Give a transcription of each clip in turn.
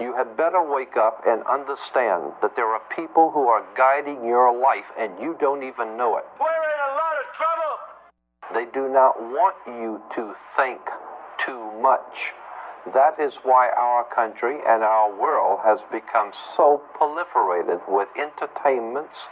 You had better wake up and understand that there are people who are guiding your life and you don't even know it. We're in a lot of trouble. They do not want you to think too much. That is why our country and our world has become so proliferated with entertainments,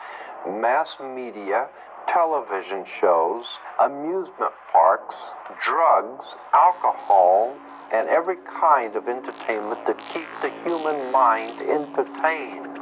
mass media, television shows, amusement parks, drugs, alcohol, and every kind of entertainment to keep the human mind entertained.